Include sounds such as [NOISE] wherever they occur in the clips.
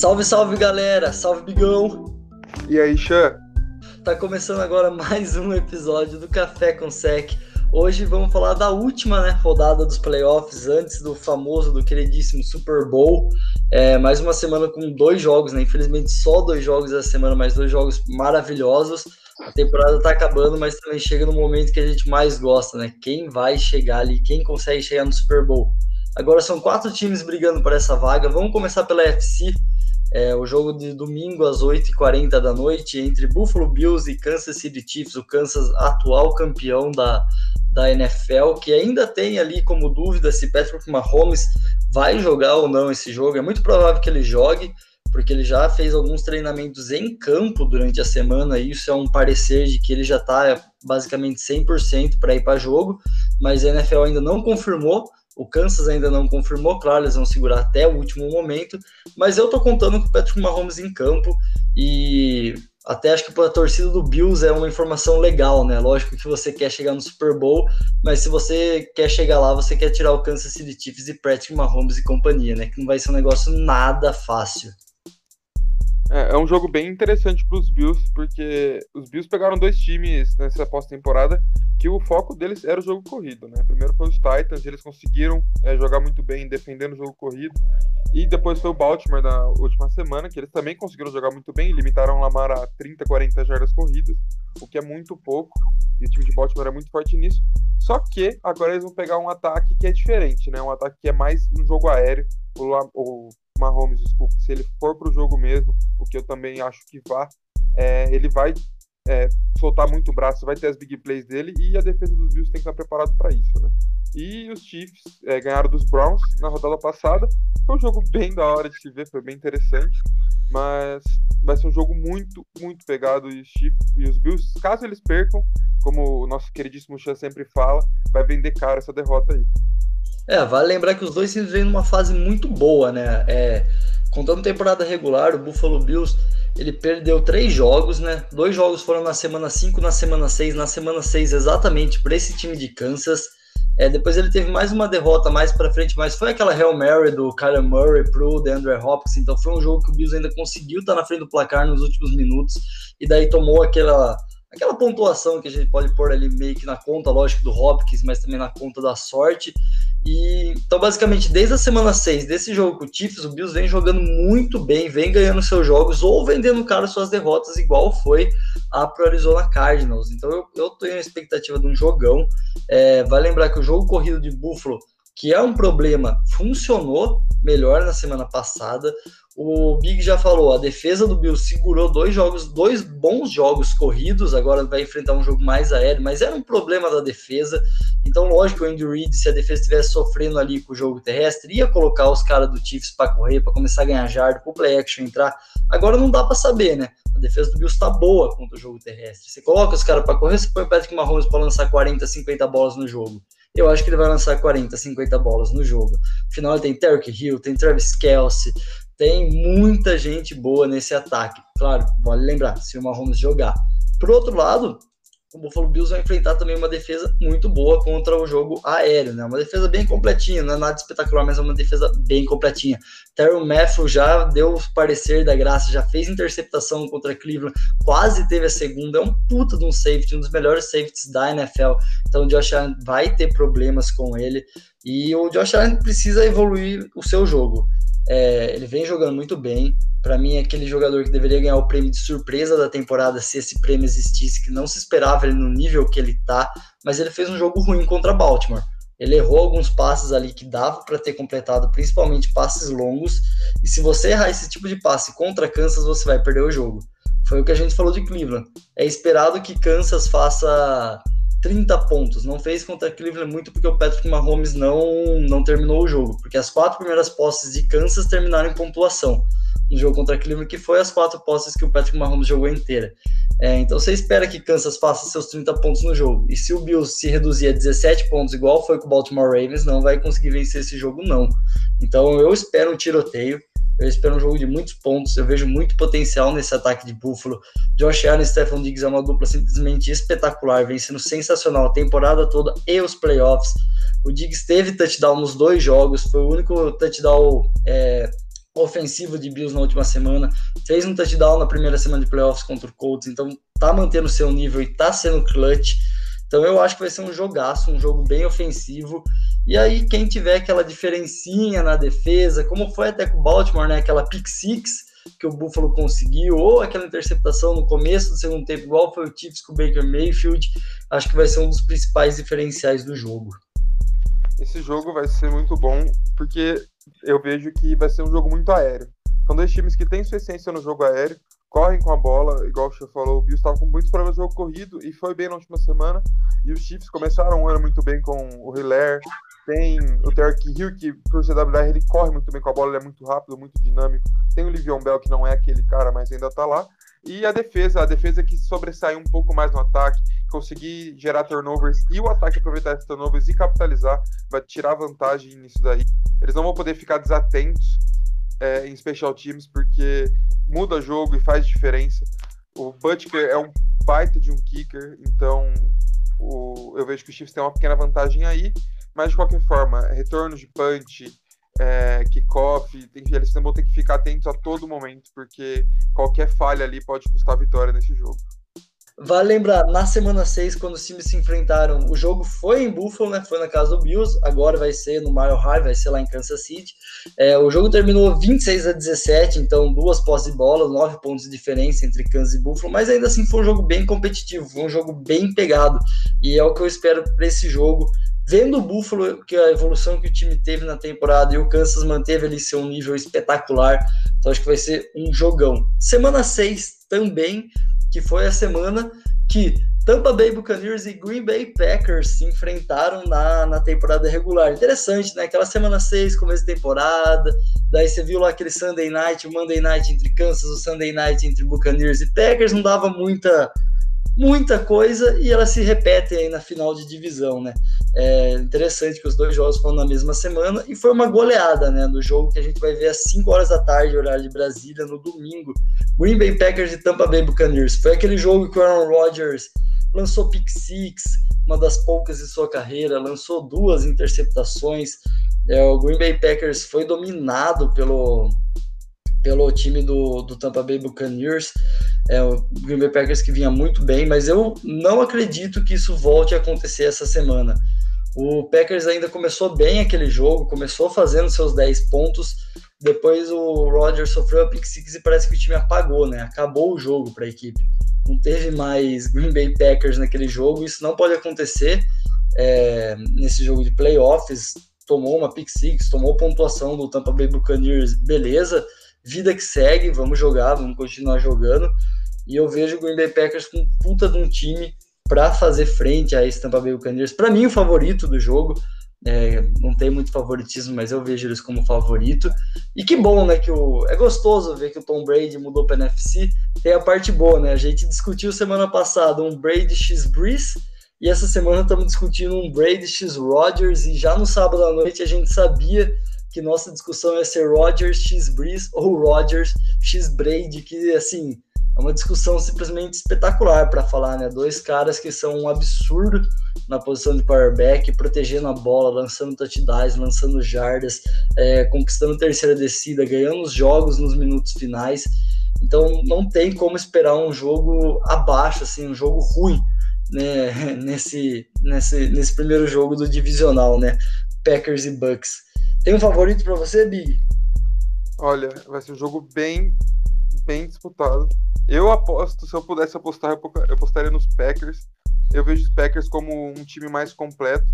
Salve, salve galera! Salve Bigão! E aí, Xan? Tá começando agora mais um episódio do Café com Sec. Hoje vamos falar da última né, rodada dos playoffs, antes do famoso, do queridíssimo Super Bowl. É, mais uma semana com dois jogos, né? Infelizmente só dois jogos essa semana, mas dois jogos maravilhosos. A temporada tá acabando, mas também chega no momento que a gente mais gosta, né? Quem vai chegar ali, quem consegue chegar no Super Bowl. Agora são quatro times brigando por essa vaga. Vamos começar pela FC. É, o jogo de domingo às 8h40 da noite entre Buffalo Bills e Kansas City Chiefs, o Kansas atual campeão da, da NFL, que ainda tem ali como dúvida se Patrick Mahomes vai jogar ou não esse jogo. É muito provável que ele jogue, porque ele já fez alguns treinamentos em campo durante a semana, e isso é um parecer de que ele já está basicamente 100% para ir para jogo, mas a NFL ainda não confirmou. O Kansas ainda não confirmou, claro, eles vão segurar até o último momento, mas eu tô contando com o Patrick Mahomes em campo e até acho que para a torcida do Bills é uma informação legal, né? Lógico que você quer chegar no Super Bowl, mas se você quer chegar lá, você quer tirar o Kansas City Chiefs e Patrick Mahomes e companhia, né? Que não vai ser um negócio nada fácil. É, é um jogo bem interessante para os Bills, porque os Bills pegaram dois times nessa pós-temporada que o foco deles era o jogo corrido, né? Primeiro foi os Titans, eles conseguiram é, jogar muito bem defendendo o jogo corrido, e depois foi o Baltimore na última semana, que eles também conseguiram jogar muito bem, limitaram o Lamar a 30, 40 jardas corridas, o que é muito pouco, e o time de Baltimore é muito forte nisso. Só que agora eles vão pegar um ataque que é diferente, né? Um ataque que é mais um jogo aéreo. O, o Mahomes, desculpa, se ele for para o jogo mesmo, o que eu também acho que vá, é, ele vai é, soltar muito o braço, vai ter as big plays dele e a defesa dos Bills tem que estar preparado para isso, né? E os Chiefs é, ganharam dos Browns na rodada passada. Foi um jogo bem da hora de se ver, foi bem interessante, mas vai ser um jogo muito, muito pegado e os Chiefs e os Bills, caso eles percam, como o nosso queridíssimo Chan sempre fala, vai vender caro essa derrota aí. É, vale lembrar que os dois times vêm numa fase muito boa, né? É, contando temporada regular, o Buffalo Bills ele perdeu três jogos, né? Dois jogos foram na semana 5, na semana 6, na semana 6 exatamente para esse time de Kansas. É, depois ele teve mais uma derrota mais para frente, mas foi aquela Hail Mary do Kyler Murray pro DeAndre Hopkins, então foi um jogo que o Bills ainda conseguiu estar tá na frente do placar nos últimos minutos e daí tomou aquela aquela pontuação que a gente pode pôr ali meio que na conta, lógico, do Hopkins, mas também na conta da sorte. E então, basicamente, desde a semana 6 desse jogo com o Chiefs, o Bills vem jogando muito bem, vem ganhando seus jogos ou vendendo caro suas derrotas, igual foi a pro Arizona Cardinals. Então, eu, eu tenho a expectativa de um jogão. É, vai lembrar que o jogo corrido de Buffalo, que é um problema, funcionou melhor na semana passada. O Big já falou, a defesa do Bills segurou dois jogos, dois bons jogos corridos, agora vai enfrentar um jogo mais aéreo, mas era um problema da defesa. Então, lógico, o Andy Reid, se a defesa estivesse sofrendo ali com o jogo terrestre, ia colocar os caras do Chiefs para correr, para começar a ganhar jarda, para o play action entrar. Agora não dá para saber, né? A defesa do Bills está boa contra o jogo terrestre. Você coloca os caras para correr, você põe o Patrick Mahomes para lançar 40, 50 bolas no jogo. Eu acho que ele vai lançar 40, 50 bolas no jogo. Afinal, ele tem Terry Hill, tem Travis Kelsey, tem muita gente boa nesse ataque. Claro, vale lembrar, se o Mahomes jogar. Por outro lado, o Buffalo Bills vai enfrentar também uma defesa muito boa contra o jogo aéreo, né? Uma defesa bem completinha, não é nada espetacular, mas é uma defesa bem completinha. Terry Matthew já deu o parecer da graça, já fez interceptação contra Cleveland, quase teve a segunda, é um puta de um safety, um dos melhores safeties da NFL. Então o Josh Allen vai ter problemas com ele e o Josh Allen precisa evoluir o seu jogo. É, ele vem jogando muito bem. Para mim, é aquele jogador que deveria ganhar o prêmio de surpresa da temporada se esse prêmio existisse, que não se esperava ele no nível que ele tá, mas ele fez um jogo ruim contra Baltimore. Ele errou alguns passes ali que dava para ter completado, principalmente passes longos. E se você errar esse tipo de passe contra Kansas, você vai perder o jogo. Foi o que a gente falou de Cleveland. É esperado que Kansas faça 30 pontos. Não fez contra Cleveland muito porque o Patrick Mahomes não, não terminou o jogo. Porque as quatro primeiras posses de Kansas terminaram em pontuação. No jogo contra Cleveland, que foi as quatro posses que o Patrick Mahomes jogou inteira. É, então você espera que Kansas faça seus 30 pontos no jogo. E se o Bills se reduzir a 17 pontos, igual foi com o Baltimore Ravens, não vai conseguir vencer esse jogo, não. Então eu espero um tiroteio. Eu espero um jogo de muitos pontos. Eu vejo muito potencial nesse ataque de Buffalo. Josh Allen e Stephon Diggs é uma dupla simplesmente espetacular, vem sendo sensacional a temporada toda e os playoffs. O Diggs teve touchdown nos dois jogos, foi o único touchdown é, ofensivo de Bills na última semana, fez um touchdown na primeira semana de playoffs contra o Colts, então tá mantendo seu nível e tá sendo clutch. Então eu acho que vai ser um jogaço, um jogo bem ofensivo. E aí quem tiver aquela diferencinha na defesa, como foi até com o Baltimore, né, aquela pick six que o Buffalo conseguiu, ou aquela interceptação no começo do segundo tempo, igual foi o Chiefs com o Baker Mayfield, acho que vai ser um dos principais diferenciais do jogo. Esse jogo vai ser muito bom, porque eu vejo que vai ser um jogo muito aéreo. São dois times que têm sua essência no jogo aéreo, correm com a bola, igual o Chief falou, o Bills estava com muitos problemas no jogo corrido e foi bem na última semana. E os Chiefs começaram o ano muito bem com o Hilaire, tem o Derek Hill, que por CWR ele corre muito bem com a bola, ele é muito rápido, muito dinâmico. Tem o Livion Bell, que não é aquele cara, mas ainda tá lá. E a defesa, a defesa que sobressai um pouco mais no ataque, conseguir gerar turnovers e o ataque aproveitar esses turnovers e capitalizar, vai tirar vantagem nisso daí. Eles não vão poder ficar desatentos é, em special teams, porque muda jogo e faz diferença. O Butker é um baita de um kicker, então o, eu vejo que o Chiefs tem uma pequena vantagem aí, mas de qualquer forma, retorno de punch, é, kickoff, eles vão ter que ficar atentos a todo momento, porque qualquer falha ali pode custar vitória nesse jogo. Vale lembrar, na semana 6, quando os times se enfrentaram, o jogo foi em Buffalo, né? Foi na casa do Bills, agora vai ser no Mile High, vai ser lá em Kansas City. É, o jogo terminou 26 a 17, então duas posses de bola, nove pontos de diferença entre Kansas e Buffalo, mas ainda assim foi um jogo bem competitivo, foi um jogo bem pegado. E é o que eu espero para esse jogo. Vendo o Buffalo, que a evolução que o time teve na temporada e o Kansas manteve ali seu nível espetacular, então acho que vai ser um jogão. Semana 6 também que foi a semana que Tampa Bay Buccaneers e Green Bay Packers se enfrentaram na, na temporada regular. Interessante, né? Aquela semana 6, começo de temporada, daí você viu lá aquele Sunday Night, o Monday Night entre Kansas, o Sunday Night entre Buccaneers e Packers, não dava muita muita coisa e elas se repetem aí na final de divisão, né? É interessante que os dois jogos foram na mesma semana e foi uma goleada, né? Do jogo que a gente vai ver às 5 horas da tarde, horário de Brasília, no domingo. Green Bay Packers e Tampa Bay Buccaneers. Foi aquele jogo que o Aaron Rodgers lançou pick six, uma das poucas de sua carreira, lançou duas interceptações. É, o Green Bay Packers foi dominado pelo, pelo time do, do Tampa Bay Buccaneers. É, o Green Bay Packers que vinha muito bem, mas eu não acredito que isso volte a acontecer essa semana. O Packers ainda começou bem aquele jogo, começou fazendo seus 10 pontos, depois o Rodgers sofreu a pick six e parece que o time apagou, né? Acabou o jogo para a equipe. Não teve mais Green Bay Packers naquele jogo, isso não pode acontecer é, nesse jogo de playoffs. Tomou uma pick six, tomou pontuação do Tampa Bay Buccaneers, beleza, vida que segue, vamos jogar, vamos continuar jogando. E eu vejo o Green Bay Packers com puta de um time para fazer frente a esse Tampa Bay Buccaneers. Para mim, o favorito do jogo. É, não tem muito favoritismo, mas eu vejo eles como favorito. E que bom, né? Que o, é gostoso ver que o Tom Brady mudou para NFC. Tem a parte boa, né? A gente discutiu semana passada um Brady X Breeze. E essa semana estamos discutindo um Brady X Rodgers. E já no sábado à noite a gente sabia que nossa discussão ia ser Rodgers X Breeze ou Rodgers X Brady. Que assim é uma discussão simplesmente espetacular para falar, né? Dois caras que são um absurdo na posição de quarterback, protegendo a bola, lançando touchdowns, lançando jardas, é, conquistando terceira descida, ganhando os jogos nos minutos finais. Então não tem como esperar um jogo abaixo, assim, um jogo ruim, né? [LAUGHS] Nesse, nesse, nesse primeiro jogo do divisional, né? Packers e Bucks. Tem um favorito para você, Big? Olha, vai ser um jogo bem, bem disputado. Eu aposto, se eu pudesse apostar, eu apostaria nos Packers. Eu vejo os Packers como um time mais completo.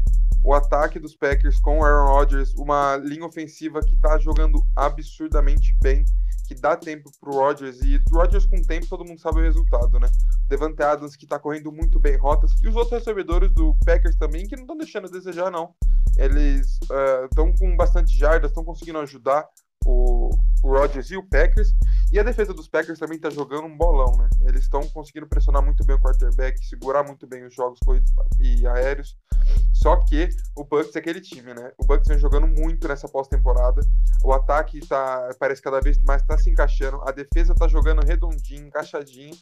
O ataque dos Packers com o Aaron Rodgers, uma linha ofensiva que tá jogando absurdamente bem, que dá tempo pro Rodgers. E o Rodgers com tempo, todo mundo sabe o resultado, né? Devante Adams, que tá correndo muito bem rotas. E os outros recebedores do Packers também, que não estão deixando a desejar, não. Eles estão uh, com bastante jardas, estão conseguindo ajudar o, o Rodgers e o Packers. E a defesa dos Packers também tá jogando um bolão, né? Eles estão conseguindo pressionar muito bem o quarterback, segurar muito bem os jogos corridos e aéreos. Só que o Bucks é aquele time, né? O Bucks vem jogando muito nessa pós-temporada. O ataque tá, parece cada vez mais tá se encaixando. A defesa tá jogando redondinho, encaixadinho.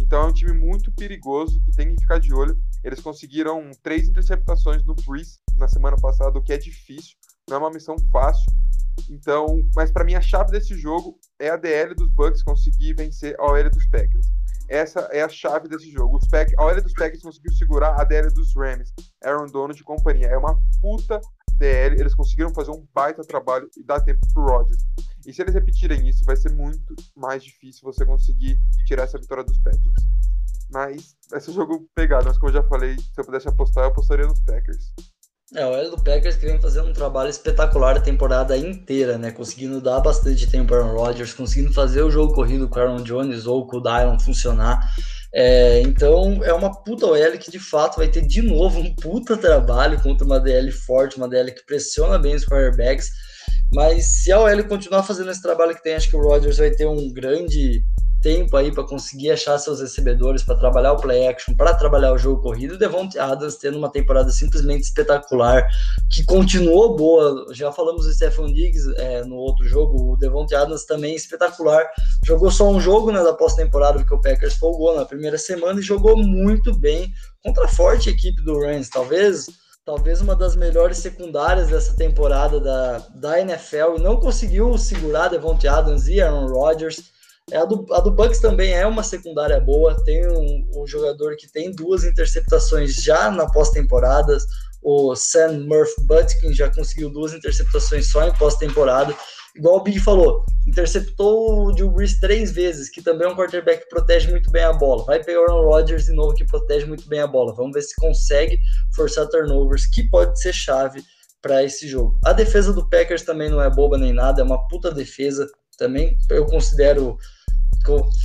Então é um time muito perigoso que tem que ficar de olho. Eles conseguiram três interceptações no Breeze na semana passada, o que é difícil, não é uma missão fácil. Então, mas para mim a chave desse jogo é a DL dos Bucks conseguir vencer a OL dos Packers. Essa é a chave desse jogo. Os Pack, a OL dos Packers conseguiu segurar a DL dos Rams, Aaron Donald de companhia. É uma puta DL, eles conseguiram fazer um baita trabalho e dar tempo pro Rodgers. E se eles repetirem isso, vai ser muito mais difícil você conseguir tirar essa vitória dos Packers. Mas vai ser um jogo pegado, mas como eu já falei, se eu pudesse apostar, eu apostaria nos Packers. É, o L do Packers que vem fazendo um trabalho espetacular a temporada inteira, né? Conseguindo dar bastante tempo para Aaron Rodgers, conseguindo fazer o jogo corrido com Aaron Jones ou com o Dylon funcionar. É, então é uma puta OL que de fato vai ter de novo um puta trabalho contra uma DL forte, uma DL que pressiona bem os quarterbacks. Mas se a OL continuar fazendo esse trabalho que tem, acho que o Rodgers vai ter um grande tempo aí para conseguir achar seus recebedores, para trabalhar o play action, para trabalhar o jogo corrido. O Devontae Adams tendo uma temporada simplesmente espetacular, que continuou boa. Já falamos do Stephen Diggs é, no outro jogo. O Devontae Adams também espetacular. Jogou só um jogo né, da pós-temporada, porque o Packers folgou na primeira semana e jogou muito bem contra a forte equipe do Rams. Talvez talvez uma das melhores secundárias dessa temporada da, da NFL não conseguiu segurar Devontae Adams e Aaron Rodgers. É, a, do, a do Bucks também é uma secundária boa. Tem um, um jogador que tem duas interceptações já na pós-temporada. O Sam Murphy Butkin já conseguiu duas interceptações só em pós-temporada. Igual o Big falou, interceptou o Drew Brees três vezes, que também é um quarterback que protege muito bem a bola. Vai pegar o Aaron Rodgers de novo, que protege muito bem a bola. Vamos ver se consegue forçar turnovers, que pode ser chave para esse jogo. A defesa do Packers também não é boba nem nada, é uma puta defesa. Também eu considero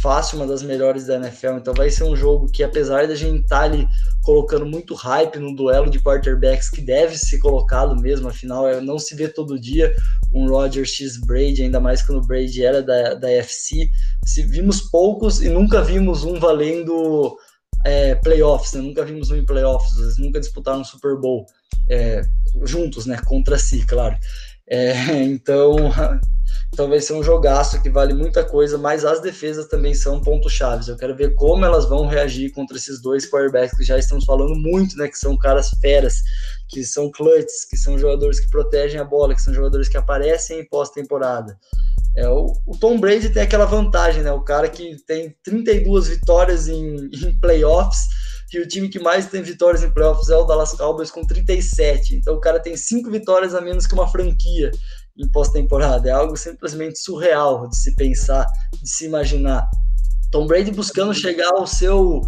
fácil uma das melhores da NFL. Então vai ser um jogo que, apesar da gente estar tá ali colocando muito hype no duelo de quarterbacks, que deve ser colocado mesmo, afinal, é, não se vê todo dia um Rodgers X Brady, ainda mais quando o Brady era da, da FC. Se vimos poucos e nunca vimos um valendo é, playoffs, né? nunca vimos um em playoffs, eles nunca disputaram um Super Bowl é, juntos, né? Contra si, claro. É, [LAUGHS] então então vai ser um jogaço que vale muita coisa, mas as defesas também são pontos chaves. Eu quero ver como elas vão reagir contra esses dois quarterbacks que já estamos falando muito, né? Que são caras feras, que são clutches, que são jogadores que protegem a bola, que são jogadores que aparecem em pós-temporada. É, o, o, Tom Brady tem aquela vantagem, né? O cara que tem 32 vitórias em, [LAUGHS] em playoffs e o time que mais tem vitórias em playoffs é o Dallas Cowboys com 37. Então o cara tem cinco vitórias a menos que uma franquia em pós-temporada. É algo simplesmente surreal de se pensar, de se imaginar. Tom Brady buscando chegar ao seu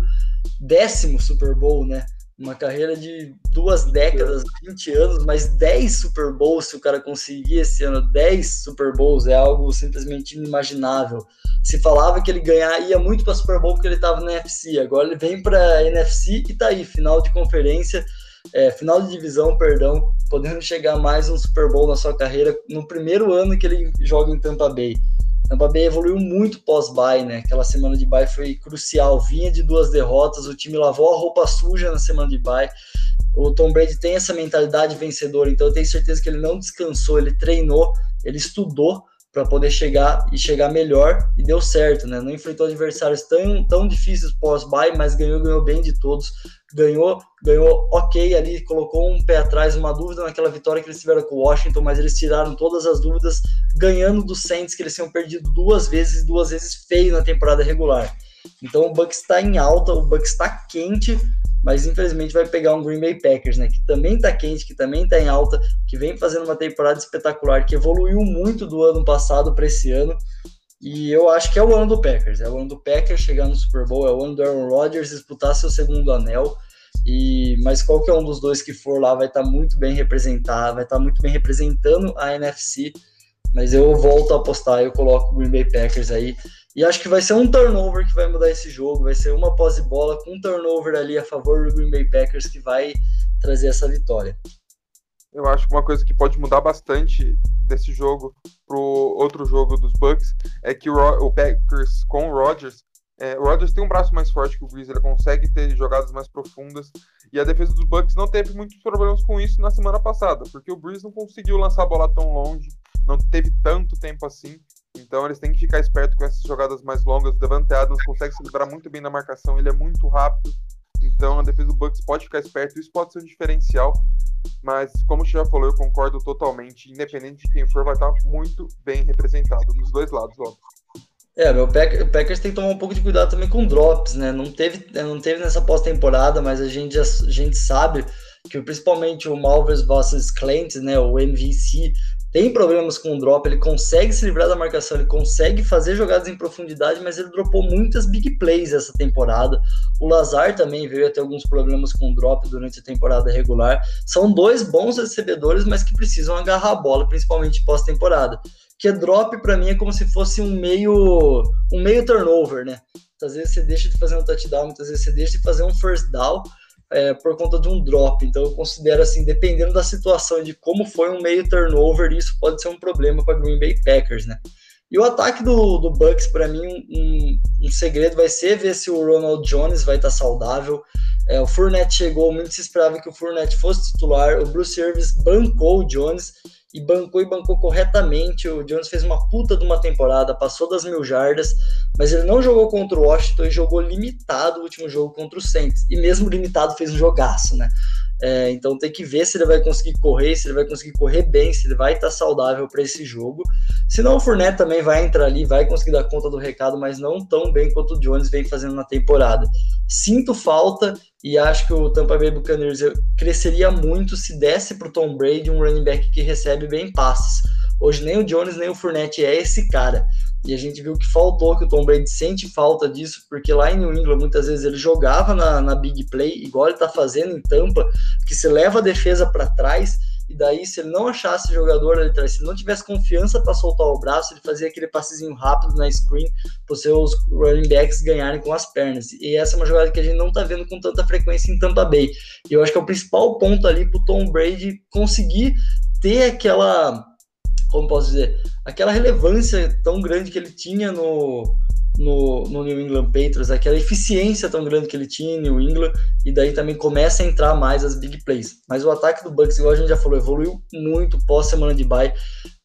décimo Super Bowl, né? Uma carreira de duas décadas, 20 anos, mas 10 Super Bowls, se o cara conseguir esse ano 10 Super Bowls, é algo simplesmente inimaginável. Se falava que ele ganhar, ia muito para Super Bowl porque ele estava na NFC, agora ele vem para NFC e tá aí, final de conferência é, final de divisão, perdão, podendo chegar mais um Super Bowl na sua carreira no primeiro ano que ele joga em Tampa Bay. Tampa Bay evoluiu muito pós-bye, né? Aquela semana de bye foi crucial. Vinha de duas derrotas, o time lavou a roupa suja na semana de bye. O Tom Brady tem essa mentalidade vencedora, então eu tenho certeza que ele não descansou, ele treinou, ele estudou para poder chegar e chegar melhor e deu certo, né? Não enfrentou adversários tão, tão difíceis pós-bye, mas ganhou, ganhou bem de todos. Ganhou, ganhou ok ali, colocou um pé atrás, uma dúvida naquela vitória que eles tiveram com o Washington, mas eles tiraram todas as dúvidas, ganhando do Saints, que eles tinham perdido duas vezes, duas vezes feio na temporada regular. Então o Bucks está em alta, o Bucks está quente, mas infelizmente vai pegar um Green Bay Packers, né, que também está quente, que também está em alta, que vem fazendo uma temporada espetacular, que evoluiu muito do ano passado para esse ano. E eu acho que é o ano do Packers, é o ano do Packers chegar no Super Bowl, é o ano do Aaron Rodgers disputar seu segundo anel. E mas qualquer um dos dois que for lá vai estar tá muito bem representado, vai estar tá muito bem representando a NFC. Mas eu volto a apostar, eu coloco o Green Bay Packers aí. E acho que vai ser um turnover que vai mudar esse jogo. Vai ser uma posse bola com um turnover ali a favor do Green Bay Packers que vai trazer essa vitória. Eu acho que uma coisa que pode mudar bastante desse jogo pro outro jogo dos Bucks é que o, o Packers com o Rodgers é, o Rodgers tem um braço mais forte que o Breeze, ele consegue ter jogadas mais profundas. E a defesa dos Bucks não teve muitos problemas com isso na semana passada, porque o Breeze não conseguiu lançar a bola tão longe, não teve tanto tempo assim. Então eles têm que ficar esperto com essas jogadas mais longas. O Devante Adams consegue se livrar muito bem da marcação, ele é muito rápido. Então a defesa do Bucks pode ficar esperto, isso pode ser um diferencial. Mas, como você já falou, eu concordo totalmente. Independente de quem for, vai estar muito bem representado nos dois lados, óbvio. É, meu Packers, o Packers tem que tomar um pouco de cuidado também com drops, né? Não teve, não teve nessa pós-temporada, mas a gente, a gente sabe que principalmente o Malvers vs. Clients, né, o MVC, tem problemas com o drop, ele consegue se livrar da marcação, ele consegue fazer jogadas em profundidade, mas ele dropou muitas big plays essa temporada. O Lazar também veio a ter alguns problemas com o drop durante a temporada regular. São dois bons recebedores, mas que precisam agarrar a bola, principalmente pós-temporada. Que drop para mim é como se fosse um meio um meio turnover, né? Muitas vezes você deixa de fazer um touchdown, muitas vezes você deixa de fazer um first down é, por conta de um drop. Então eu considero assim, dependendo da situação de como foi um meio turnover, isso pode ser um problema para Green Bay Packers, né? E o ataque do, do Bucks, para mim, um, um, segredo vai ser ver se o Ronald Jones vai estar tá saudável. É, o Fournette chegou, muito se esperava que o Fournette fosse titular. O Bruce Service bancou o Jones e bancou e bancou corretamente. O Jones fez uma puta de uma temporada, passou das mil jardas, mas ele não jogou contra o Washington e jogou limitado o último jogo contra o Saints. E mesmo limitado fez um jogaço, né? É, então tem que ver se ele vai conseguir correr, se ele vai conseguir correr bem, se ele vai estar saudável para esse jogo. Senão o Fournette também vai entrar ali, vai conseguir dar conta do recado, mas não tão bem quanto o Jones vem fazendo na temporada. Sinto falta e acho que o Tampa Bay Buccaneers cresceria muito se desse para o Tom Brady um running back que recebe bem passes. Hoje nem o Jones nem o Fournette é esse cara. E a gente viu que faltou, que o Tom Brady sente falta disso, porque lá em New England muitas vezes ele jogava na, na big play, igual ele está fazendo em Tampa, que se leva a defesa para trás, e daí se ele não achasse jogador ali atrás, se não tivesse confiança para soltar o braço, ele fazia aquele passezinho rápido na screen para os seus running backs ganharem com as pernas. E essa é uma jogada que a gente não está vendo com tanta frequência em Tampa Bay. E eu acho que é o principal ponto ali para o Tom Brady conseguir ter aquela como posso dizer, aquela relevância tão grande que ele tinha no, no, no, New England Patriots, aquela eficiência tão grande que ele tinha em New England, e daí também começa a entrar mais as big plays. Mas o ataque do Bucks, igual a gente já falou, evoluiu muito pós semana de bye.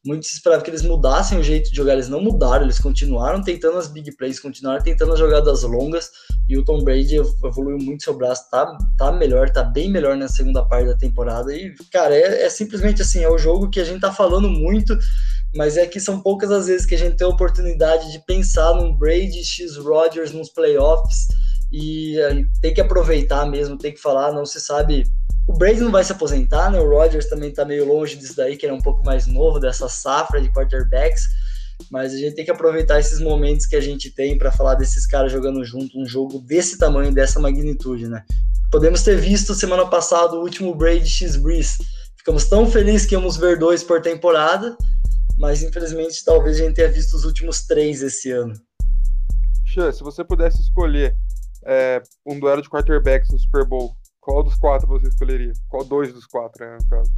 Muito se esperava que eles mudassem o jeito de jogar, eles não mudaram, eles continuaram tentando as big plays, continuaram tentando as jogadas longas, e o Tom Brady evoluiu muito seu braço, tá, tá melhor, tá bem melhor na segunda parte da temporada, e, cara, é, é simplesmente assim, é o jogo que a gente tá falando muito, mas é que são poucas as vezes que a gente tem a oportunidade de pensar num Brady X Rodgers nos playoffs, e tem que aproveitar mesmo, tem que falar, não se sabe o Brady não vai se aposentar, né? O Rodgers também tá meio longe disso daí, que ele é um pouco mais novo dessa safra de quarterbacks. Mas a gente tem que aproveitar esses momentos que a gente tem para falar desses caras jogando junto, um jogo desse tamanho, dessa magnitude, né? Podemos ter visto semana passada o último Brady X Breeze. Ficamos tão felizes que íamos ver dois por temporada, mas infelizmente talvez a gente tenha visto os últimos três esse ano. Xan, se você pudesse escolher é, um duelo de quarterbacks no Super Bowl, qual dos quatro você escolheria? Qual dois dos quatro, né, no caso?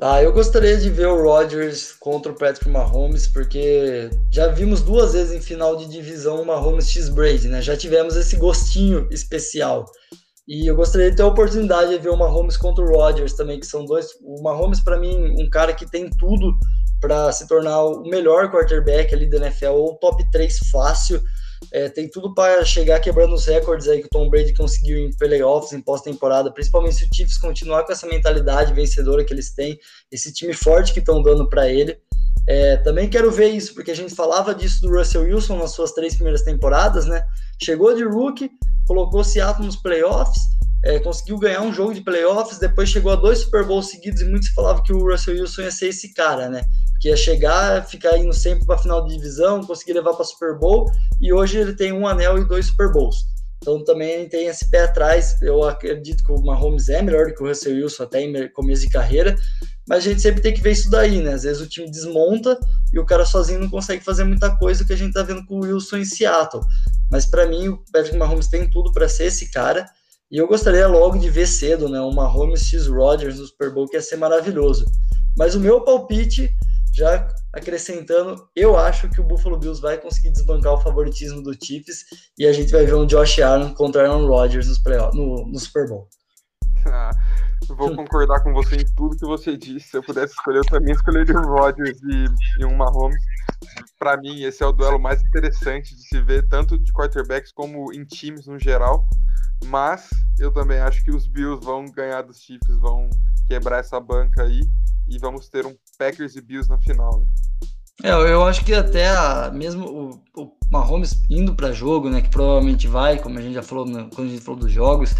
Ah, eu gostaria de ver o Rodgers contra o Patrick Mahomes, porque já vimos duas vezes em final de divisão o Mahomes X Brady, né? Já tivemos esse gostinho especial. E eu gostaria de ter a oportunidade de ver o Mahomes contra o Rodgers também, que são dois. O Mahomes, para mim, um cara que tem tudo para se tornar o melhor quarterback ali da NFL, ou top 3 fácil. É, tem tudo para chegar quebrando os recordes aí que o Tom Brady conseguiu em playoffs, em pós-temporada, principalmente se o Chiefs continuar com essa mentalidade vencedora que eles têm, esse time forte que estão dando para ele. É, também quero ver isso, porque a gente falava disso do Russell Wilson nas suas três primeiras temporadas, né? Chegou de rookie, colocou Seattle nos playoffs, é, conseguiu ganhar um jogo de playoffs, depois chegou a dois Super Bowls seguidos e muitos falavam que o Russell Wilson ia ser esse cara, né? Que ia chegar, ficar indo sempre para a final de divisão, conseguir levar para Super Bowl, e hoje ele tem um anel e dois Super Bowls. Então também tem esse pé atrás. Eu acredito que o Mahomes é melhor do que o Russell Wilson até em começo de carreira, mas a gente sempre tem que ver isso daí, né? Às vezes o time desmonta e o cara sozinho não consegue fazer muita coisa que a gente tá vendo com o Wilson em Seattle. Mas para mim o Patrick Mahomes tem tudo para ser esse cara. E eu gostaria logo de ver cedo, né? O Mahomes X Rodgers no Super Bowl que ia ser maravilhoso. Mas o meu palpite já acrescentando, eu acho que o Buffalo Bills vai conseguir desbancar o favoritismo do Chiefs e a gente vai ver um Josh Allen contra Aaron Rodgers nos no, no Super Bowl. Ah, vou concordar com você em tudo que você disse. Se eu pudesse escolher, eu também escolheria o Rodgers e, e um Mahomes. Para mim, esse é o duelo mais interessante de se ver, tanto de quarterbacks como em times no geral. Mas eu também acho que os Bills vão ganhar dos Chiefs, vão quebrar essa banca aí e vamos ter um Packers e Bills na final, né? É, eu acho que até a, mesmo o, o Mahomes indo para jogo, né, que provavelmente vai, como a gente já falou né, quando a gente falou dos jogos,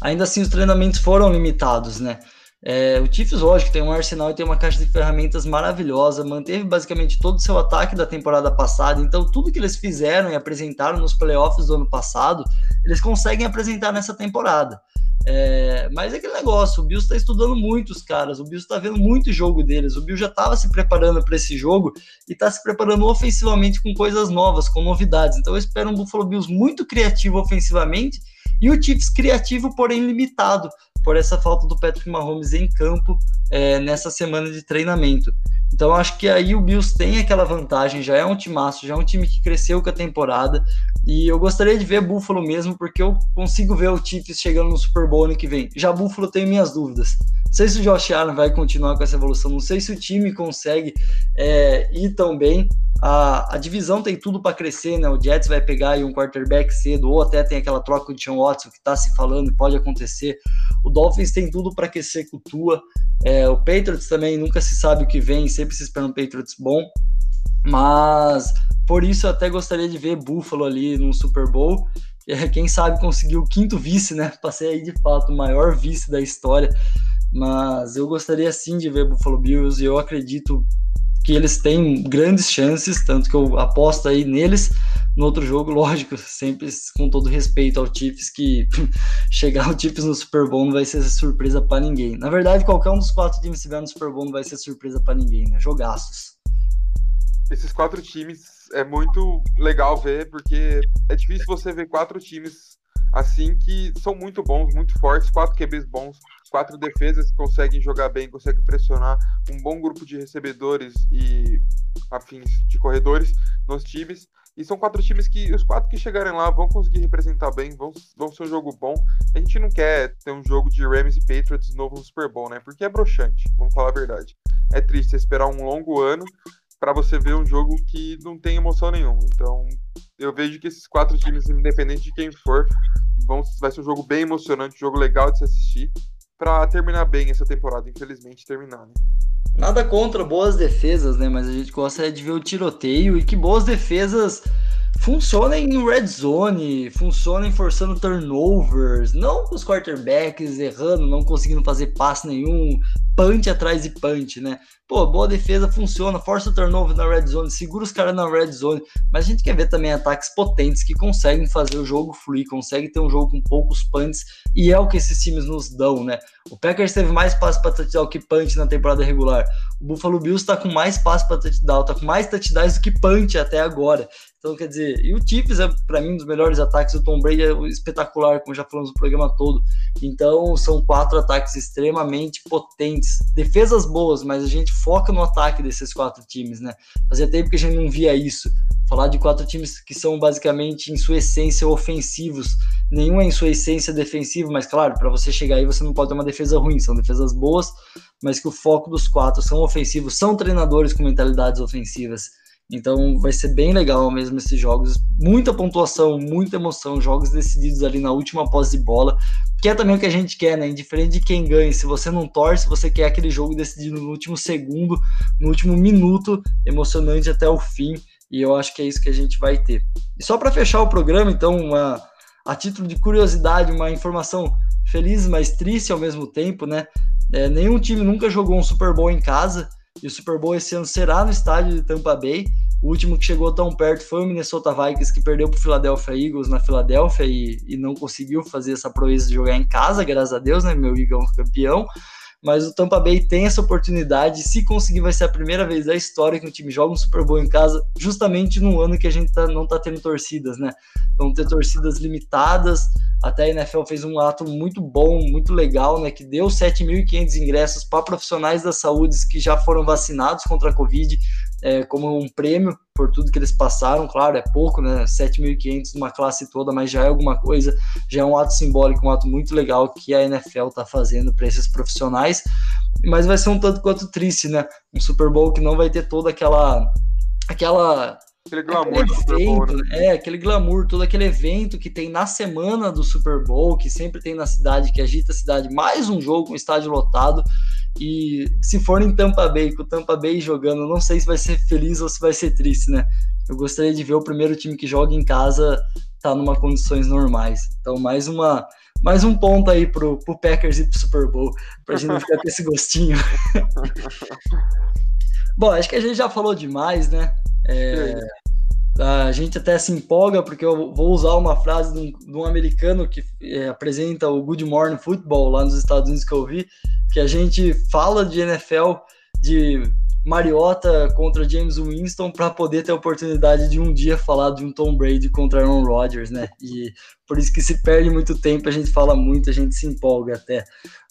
ainda assim os treinamentos foram limitados, né? É, o Chiefs, lógico, tem um arsenal e tem uma caixa de ferramentas maravilhosa, manteve basicamente todo o seu ataque da temporada passada, então tudo que eles fizeram e apresentaram nos playoffs do ano passado, eles conseguem apresentar nessa temporada. É, mas é aquele negócio, o Bills está estudando muito os caras, o Bills está vendo muito jogo deles, o Bills já estava se preparando para esse jogo e está se preparando ofensivamente com coisas novas, com novidades. Então eu espero um Buffalo Bills muito criativo ofensivamente e o Chiefs criativo, porém limitado, por essa falta do Patrick Mahomes em campo é, nessa semana de treinamento. Então acho que aí o Bills tem aquela vantagem, já é um timaço, já é um time que cresceu com a temporada. E eu gostaria de ver Buffalo mesmo, porque eu consigo ver o Chiefs chegando no Super Bowl ano que vem. Já Buffalo tem minhas dúvidas. Não sei se o Josh Allen vai continuar com essa evolução, não sei se o time consegue é, ir tão bem. A, a divisão tem tudo para crescer, né? O Jets vai pegar aí um quarterback cedo, ou até tem aquela troca de Sean Watson que está se falando pode acontecer. O Dolphins tem tudo para aquecer com Tua. É, o Patriots também nunca se sabe o que vem, sempre se espera um Patriots bom. Mas por isso eu até gostaria de ver Buffalo ali no Super Bowl. É, quem sabe conseguir o quinto vice, né? [LAUGHS] Passei aí de fato o maior vice da história. Mas eu gostaria sim de ver Buffalo Bills e eu acredito que eles têm grandes chances, tanto que eu aposto aí neles no outro jogo, [LAUGHS] lógico, sempre com todo respeito ao Chiefs, que [LAUGHS] chegar o Chiefs no Super Bowl não vai ser surpresa para ninguém. Na verdade, qualquer um dos quatro times que estiver no Super Bowl não vai ser surpresa para ninguém, né? Jogaços. Esses quatro times é muito legal ver, porque é difícil você ver quatro times assim que são muito bons, muito fortes, quatro QBs bons, quatro defesas que conseguem jogar bem, conseguem pressionar, um bom grupo de recebedores e afins de corredores nos times. E são quatro times que os quatro que chegarem lá vão conseguir representar bem, vão, vão ser um jogo bom. A gente não quer ter um jogo de Rams e Patriots novo no Super Bowl, né? Porque é broxante, vamos falar a verdade. É triste esperar um longo ano para você ver um jogo que não tem emoção nenhuma. Então, eu vejo que esses quatro times, independente de quem for, vão, vai ser um jogo bem emocionante, um jogo legal de se assistir, para terminar bem essa temporada, infelizmente terminar, né? Nada contra boas defesas, né? Mas a gente gosta de ver o tiroteio e que boas defesas funcionem em red zone, funcionem forçando turnovers, não os quarterbacks errando, não conseguindo fazer passe nenhum, punch atrás de punch, né? Pô, boa defesa funciona, força o turnover na red zone, segura os caras na red zone, mas a gente quer ver também ataques potentes que conseguem fazer o jogo fluir, conseguem ter um jogo com poucos punts, e é o que esses times nos dão, né? O Packers teve mais passe para touchdown que punch na temporada regular. O Buffalo Bills tá com mais passe para touchdown, tá com mais touchdowns do que punch até agora. Então, quer dizer, e o Chiefs é, para mim, um dos melhores ataques. O Tom Brady é espetacular, como já falamos no programa todo. Então, são quatro ataques extremamente potentes. Defesas boas, mas a gente foca no ataque desses quatro times, né? Fazia tempo que a gente não via isso. Falar de quatro times que são basicamente, em sua essência, ofensivos. Nenhum é em sua essência defensivo, mas claro, para você chegar aí, você não pode ter uma defesa ruim. São defesas boas, mas que o foco dos quatro são ofensivos, são treinadores com mentalidades ofensivas. Então vai ser bem legal mesmo esses jogos. Muita pontuação, muita emoção, jogos decididos ali na última posse de bola, que é também o que a gente quer, né? Indiferente de quem ganha, se você não torce, você quer aquele jogo decidido no último segundo, no último minuto, emocionante até o fim. E eu acho que é isso que a gente vai ter. E só para fechar o programa, então, uma, a título de curiosidade, uma informação feliz, mas triste ao mesmo tempo, né? É, nenhum time nunca jogou um Super Bowl em casa. E o Super Bowl esse ano será no estádio de Tampa Bay. O último que chegou tão perto foi o Minnesota Vikings, que perdeu para o Philadelphia Eagles na Filadélfia e, e, não conseguiu fazer essa proeza de jogar em casa, graças a Deus, né? Meu Eagles campeão. Mas o Tampa Bay tem essa oportunidade. Se conseguir, vai ser a primeira vez da história que um time joga um Super Bowl em casa, justamente no ano que a gente tá, não está tendo torcidas, né? Vão ter torcidas limitadas. Até a NFL fez um ato muito bom, muito legal, né? Que deu 7.500 ingressos para profissionais da saúde que já foram vacinados contra a Covid, é, como um prêmio por tudo que eles passaram. Claro, é pouco, né? 7.500 numa classe toda, mas já é alguma coisa, já é um ato simbólico, um ato muito legal que a NFL está fazendo para esses profissionais. Mas vai ser um tanto quanto triste, né? Um Super Bowl que não vai ter toda aquela aquela Aquele glamour aquele Super Bowl, evento, né? É, aquele glamour, todo aquele evento que tem na semana do Super Bowl, que sempre tem na cidade, que agita a cidade, mais um jogo com estádio lotado. E se for em Tampa Bay, com o Tampa Bay jogando, não sei se vai ser feliz ou se vai ser triste, né? Eu gostaria de ver o primeiro time que joga em casa tá numa condições normais. Então, mais uma mais um ponto aí pro, pro Packers e pro Super Bowl, pra gente não ficar com esse gostinho. [LAUGHS] Bom, acho que a gente já falou demais, né? É, a gente até se empolga, porque eu vou usar uma frase de um, de um americano que é, apresenta o Good Morning Football lá nos Estados Unidos que eu vi, que a gente fala de NFL, de Mariota contra James Winston para poder ter a oportunidade de um dia falar de um Tom Brady contra Aaron Rodgers, né? E por isso que se perde muito tempo, a gente fala muito, a gente se empolga até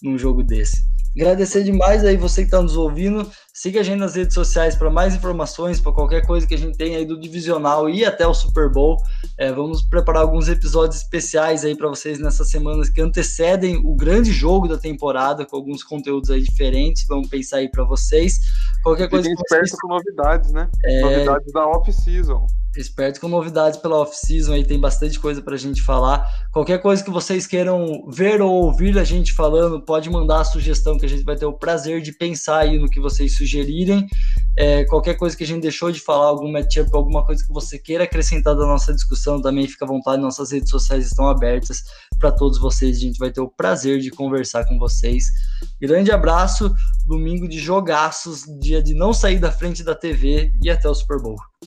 num jogo desse. Agradecer demais aí você que está nos ouvindo. Siga a gente nas redes sociais para mais informações, para qualquer coisa que a gente tem aí do Divisional e até o Super Bowl. É, vamos preparar alguns episódios especiais aí para vocês nessas semanas que antecedem o grande jogo da temporada, com alguns conteúdos aí diferentes. Vamos pensar aí para vocês. Qualquer coisa Fiquem esperto vocês... com novidades, né? É... Novidades da off-season esperto com novidades pela off-season aí, tem bastante coisa para a gente falar. Qualquer coisa que vocês queiram ver ou ouvir a gente falando, pode mandar a sugestão que a gente vai ter o prazer de pensar aí no que vocês sugerirem. É, qualquer coisa que a gente deixou de falar, algum matchup, alguma coisa que você queira acrescentar da nossa discussão, também fica à vontade, nossas redes sociais estão abertas para todos vocês. A gente vai ter o prazer de conversar com vocês. Grande abraço, domingo de jogaços, dia de não sair da frente da TV e até o Super Bowl.